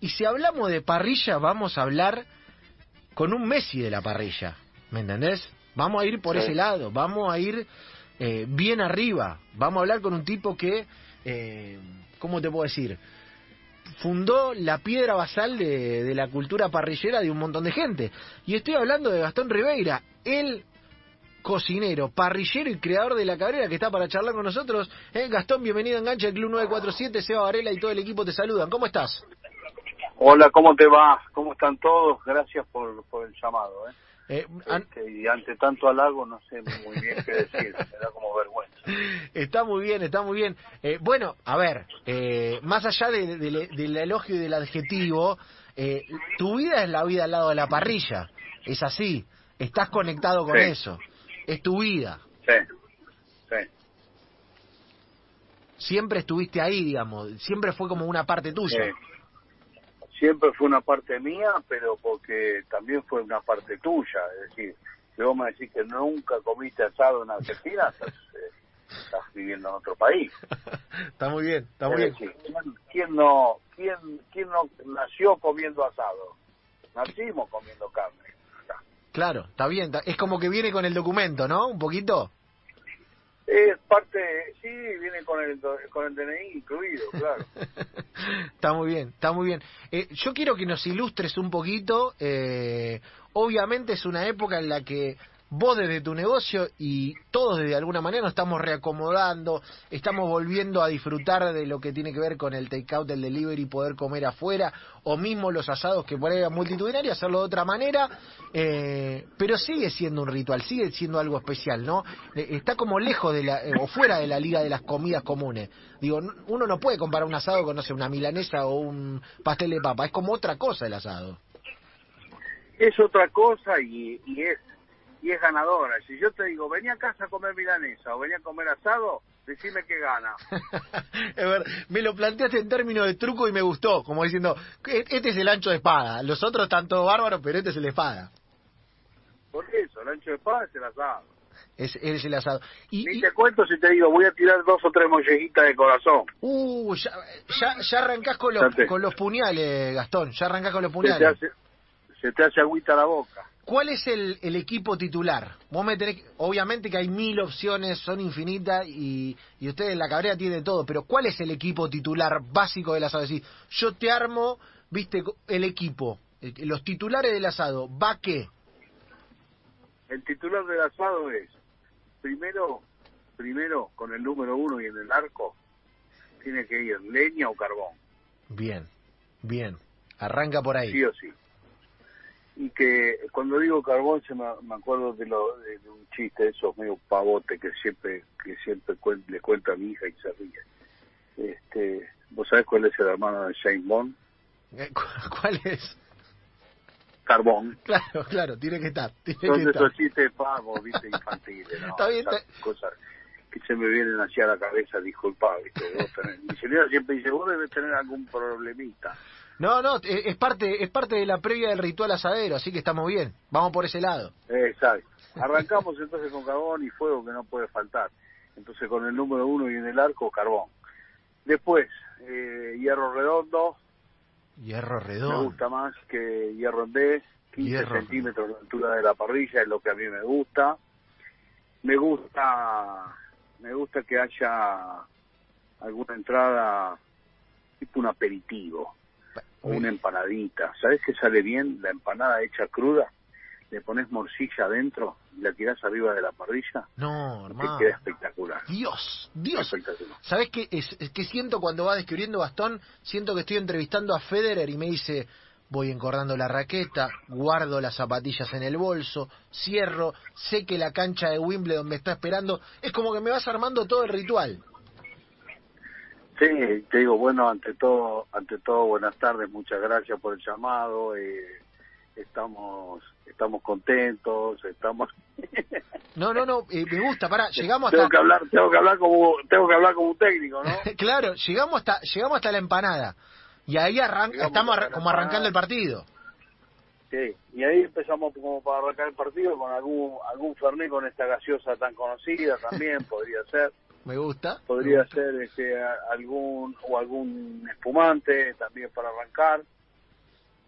Y si hablamos de parrilla, vamos a hablar con un Messi de la parrilla, ¿me entendés? Vamos a ir por Sí. ese lado, vamos a ir eh, bien arriba, vamos a hablar con un tipo que, eh, ¿cómo te puedo decir? Fundó la piedra basal de, de la cultura parrillera de un montón de gente. Y estoy hablando de Gastón Ribeira, el cocinero, parrillero y creador de la cabrera que está para charlar con nosotros. Eh, Gastón, bienvenido a Engancha del Club 947, Seba Varela y todo el equipo te saludan. ¿Cómo estás? Hola, ¿cómo te va? ¿Cómo están todos? Gracias por, por el llamado. ¿eh? Eh, an- Este, y ante tanto halago no sé muy bien qué decir, me da como vergüenza. Está muy bien, está muy bien. Eh, bueno, a ver, eh, más allá de- de- de- del elogio y del adjetivo, eh, tu vida es la vida al lado de la parrilla. Es así. Estás conectado con Sí. eso. Es tu vida. Sí, sí. Siempre estuviste ahí, digamos. Siempre fue como una parte tuya. sí. Siempre fue una parte mía, pero porque también fue una parte tuya. Es decir, si vos me decís que nunca comiste asado en Argentina, estás, eh, estás viviendo en otro país. está muy bien, está muy Es bien. decir, ¿quién, quién no, quién, quién no nació comiendo asado? Nacimos comiendo carne. Claro, está bien. Es como que viene con el documento, ¿no? Un poquito. Es parte, sí, viene con el, con el DNI incluido, claro. está muy bien, está muy bien. Eh, yo quiero que nos ilustres un poquito. eh, obviamente es una época en la que vos desde tu negocio y todos de alguna manera nos estamos reacomodando, estamos volviendo a disfrutar de lo que tiene que ver con el takeout, el delivery, poder comer afuera, o mismo los asados que por ahí eran multitudinarios, hacerlo de otra manera, eh, pero sigue siendo un ritual, sigue siendo algo especial, ¿no? Eh, está como lejos de la, eh, o fuera de la liga de las comidas comunes. Digo, uno no puede comparar un asado con, no sé, una milanesa o un pastel de papa, es como otra cosa el asado. Es otra cosa y, y es y es ganadora. Si yo te digo, vení a casa a comer milanesa o vení a comer asado, decime que gana. Es ver, me lo planteaste en términos de truco y me gustó, como diciendo, "E- este es el ancho de espada, los otros están todos bárbaros, pero este es el de espada. Por eso, el ancho de espada es el asado. Es, es el asado. Y, Ni y- te cuento si te digo, voy a tirar dos o tres mollejitas de corazón. uh, ya, ya, ya arrancás con los, con los puñales, Gastón, ya arrancás con los Se te, puñales. hace, se te hace agüita la boca. ¿Cuál es el, el equipo titular? Vos me tenés, obviamente que hay mil opciones, son infinitas y, y ustedes en la cabrera tienen todo, pero ¿cuál es el equipo titular básico del asado? Es decir, yo te armo, viste, el equipo, eh, los titulares del asado, ¿va qué? El titular del asado es, primero, primero con el número uno y en el arco, tiene que ir leña o carbón, Bien, bien, arranca por ahí. sí o sí. Y que cuando digo carbón se me, me acuerdo de, lo, de, de un chiste de esos medio pavote que siempre que siempre cuen- le cuento a mi hija y se ríe. Este, ¿Vos sabés cuál es el hermano de James Bond? Eh, cu- ¿Cuál es? Carbón. Claro, claro, tiene que estar. Tiene Son que de estar. esos chistes pavos, viste, infantiles, ¿no? Está bien, Esas está- cosas que se me vienen hacia la cabeza, disculpa, viste. Mi señora siempre dice, vos debes tener algún problemita. No, no, eh, es parte, es parte de la previa del ritual asadero, así que estamos bien. Vamos por ese lado. Exacto. Arrancamos entonces con carbón y fuego que no puede faltar. Entonces con el número uno y en el arco, carbón. Después, eh, hierro redondo, Hierro me redondo. gusta más que hierro en vez, 15 Hierro centímetros de altura de la parrilla es lo que a mí me gusta. Me gusta, me gusta que haya alguna entrada tipo un aperitivo o una empanadita. ¿Sabes qué sale bien? La empanada hecha cruda, le pones morcilla adentro y la tirás arriba de la parrilla No, hermano. te queda espectacular. Dios, Dios. Espectacular. ¿Sabés qué, es, es que siento cuando va descubriendo Gastón? Siento que estoy entrevistando a Federer y me dice, voy encordando la raqueta, guardo las zapatillas en el bolso, cierro, sé que la cancha de Wimbledon me está esperando. Es como que me vas armando todo el ritual. Sí, te digo, bueno, ante todo, ante todo, buenas tardes, muchas gracias por el llamado. eh, estamos, estamos contentos, estamos. No, no, no, eh, me gusta, pará, llegamos tengo hasta... que hablar, tengo que hablar como, tengo que hablar como un técnico, ¿no? claro, llegamos hasta, llegamos hasta la empanada. Y ahí arran- Llegamos estamos arran- como arrancando el partido. Sí, y ahí empezamos como para arrancar el partido con algún, algún fernet con esta gaseosa tan conocida también, podría ser. Me gusta. me Podría gusta. ser este, algún, o algún espumante también para arrancar.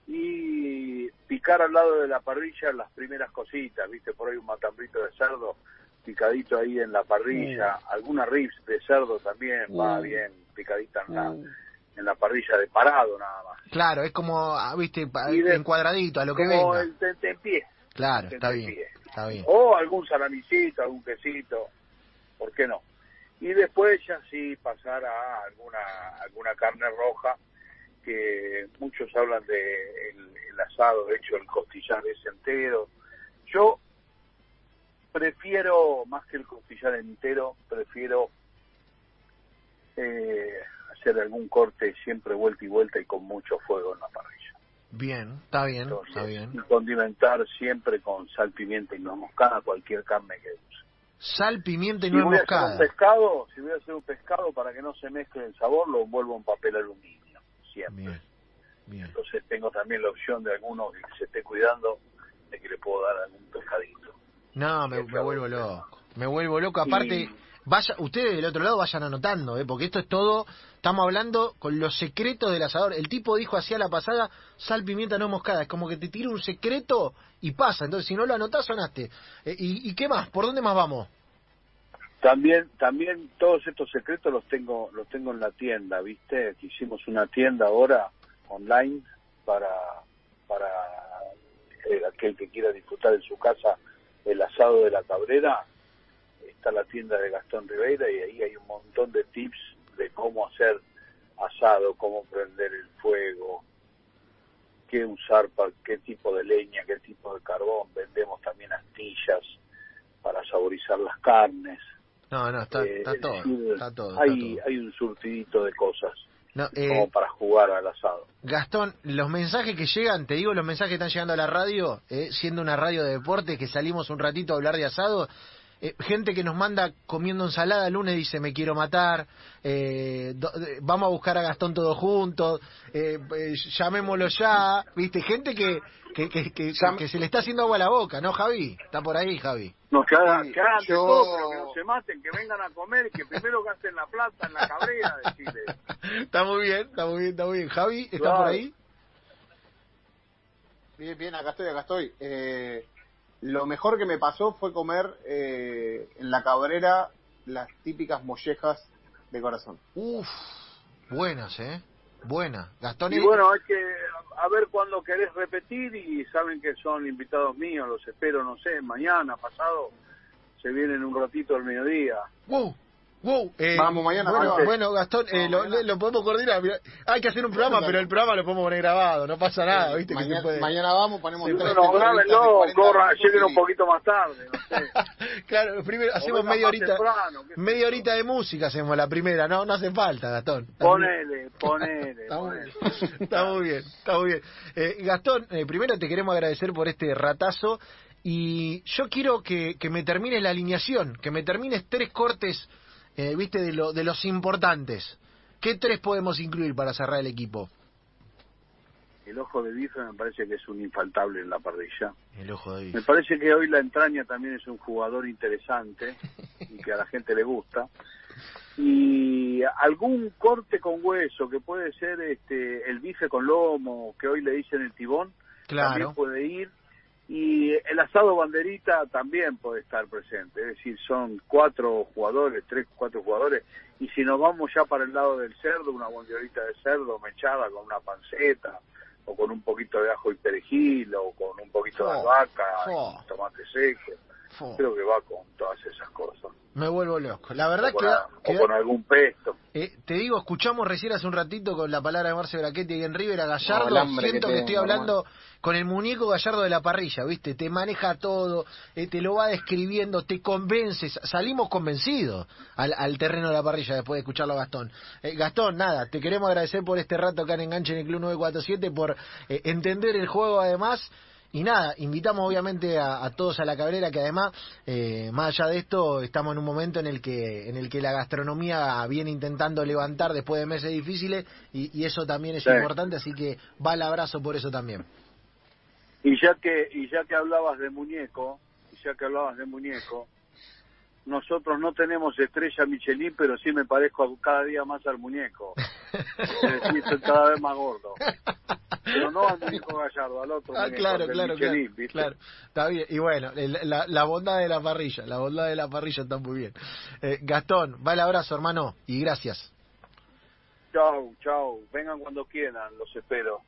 y picar al lado de la parrilla las primeras cositas, viste, por ahí un matambrito de cerdo picadito ahí en la parrilla, alguna ribs de cerdo también va Mm. bien picadita en la, Mm. En la parrilla de parado nada más. Claro, es como, ah, viste, de- encuadradito, a lo que Como venga. el tentempié. Claro, el está bien, está bien. O algún salamicito, algún quesito, ¿por qué no? Y después ya sí pasar a alguna, alguna carne roja, que muchos hablan de el, el asado, de hecho el costillar es entero. Yo prefiero, más que el costillar entero, prefiero eh, hacer algún corte siempre vuelta y vuelta y con mucho fuego en la parrilla. Bien, está bien, Entonces, está bien. Y condimentar siempre con sal, pimienta y nuez moscada cualquier carne que use. Sal, pimienta y Si nuez voy a hacer un moscada. pescado, si voy a hacer un pescado para que no se mezcle el sabor, lo envuelvo en papel aluminio, siempre. Bien, bien. Entonces tengo también la opción de alguno que se esté cuidando de que le puedo dar algún pescadito. No, me, me vuelvo loco. Me vuelvo loco. Aparte, Y- vaya, ustedes del otro lado vayan anotando, ¿eh? porque esto es todo. Estamos hablando con los secretos del asador. El tipo dijo así a la pasada: sal, pimienta, no moscada. Es como que te tira un secreto y pasa. Entonces, si no lo anotás, sonaste. Eh, ¿y, ¿Y qué más? ¿Por dónde más vamos? También, también todos estos secretos los tengo, los tengo en la tienda, ¿viste? Hicimos una tienda ahora online para, para eh, aquel que quiera disfrutar en su casa el asado de la cabrera. Está la tienda de Gastón Ribeira y ahí hay un montón de tips de cómo hacer asado, cómo prender el fuego, qué usar para qué tipo de leña, qué tipo de carbón. Vendemos también astillas para saborizar las carnes. No, no, está, Eh, está es todo. decir, Está todo. hay, todo. hay un surtidito de cosas No, eh, como para jugar al asado. Gastón, los mensajes que llegan, te digo los mensajes que están llegando a la radio, eh, siendo una radio de deporte, que salimos un ratito a hablar de asado, eh, gente que nos manda comiendo ensalada el lunes dice me quiero matar, eh, do- eh, vamos a buscar a Gastón todos juntos, eh, eh, llamémoslo ya, viste, gente que, que, que, que- se le está haciendo agua a la boca, ¿no, Javi? Está por ahí, Javi. No, que hagan, Sí, que hagan de yo- todo, pero que no se maten, que vengan a comer que primero gasten la plata en la cabrera de Chile. está muy bien, está muy bien, está muy bien. Javi, ¿está Claro. por ahí? Bien, bien, acá estoy, acá estoy. Eh, lo mejor que me pasó fue comer eh, en la cabrera las típicas mollejas de corazón. Uf, buenas, ¿eh? Buenas. Gastón Y bueno, hay que a ver cuándo querés repetir y saben que son invitados míos, los espero, no sé, mañana, pasado, se vienen un ratito al mediodía. Wow, wow. eh, Vamos, mañana, Bueno, vamos. bueno Gastón, eh, Vamos, lo, lo podemos coordinar. mirá, hay que hacer un programa, pero el programa lo podemos poner grabado. No pasa nada, ¿viste? que se mañana, puede. mañana vamos, ponemos Sí, tres bueno, grábenlo, 40 corran, lleguen un poquito más tarde, no sé. claro, primero hacemos media horita. temprano, Media horita de música hacemos la primera, no, no hace falta, Gastón. Ponele, ponele, Está muy, ponele. está muy bien, está muy bien. Eh, Gastón, eh, primero te queremos agradecer por este ratazo y yo quiero que, que me termines la alineación, que me termines tres cortes, eh, viste, de, lo, de los importantes. ¿Qué tres podemos incluir para cerrar el equipo? El ojo de bife me parece que es un infaltable en la parrilla. El ojo de Me bife. parece que hoy la entraña también es un jugador interesante y que a la gente le gusta. Y algún corte con hueso, que puede ser este el bife con lomo, que hoy le dicen el tibón, Claro. también puede ir. Y el asado banderita también puede estar presente. Es decir, son cuatro jugadores, tres, cuatro jugadores. Y si nos vamos ya para el lado del cerdo, una banderita de cerdo mechada con una panceta, o con un poquito de ajo y perejil, o con un poquito de Oh, albahaca, oh. y tomate seco. Creo que va con todas esas cosas. me vuelvo loco. La verdad o, con, que... a- o con algún pesto. Eh, te digo, escuchamos recién hace un ratito con la palabra de Marce Brachetti y en River a Gallardo. No, Siento que estoy hablando con el muñeco Gallardo de la parrilla, ¿viste? Te maneja todo, eh, te lo va describiendo, te convences. Salimos convencidos al, al terreno de la parrilla después de escucharlo a Gastón. Eh, Gastón, nada, te queremos agradecer por este rato acá en Enganche en el Club 947, por eh, entender el juego además. Y nada, invitamos obviamente a, a todos a la cabrera, que además, eh, más allá de esto, estamos en un momento en el que en el que la gastronomía viene intentando levantar después de meses difíciles y, y eso también es Sí. importante, así que va el abrazo por eso también. Y ya que y ya que hablabas de muñeco, y ya que hablabas de muñeco, nosotros no tenemos estrella Michelin, pero sí me parezco cada día más al muñeco. Es decir, soy cada vez más gordo. Pero no al muñeco Gallardo, al otro Ah, muñeco, claro, claro, Michelin, claro. Está bien. Y bueno, la, la bondad de la parrilla, la bondad de la parrilla está muy bien. Eh, Gastón, va el abrazo, hermano, y gracias. Chau, chau. Vengan cuando quieran, los espero.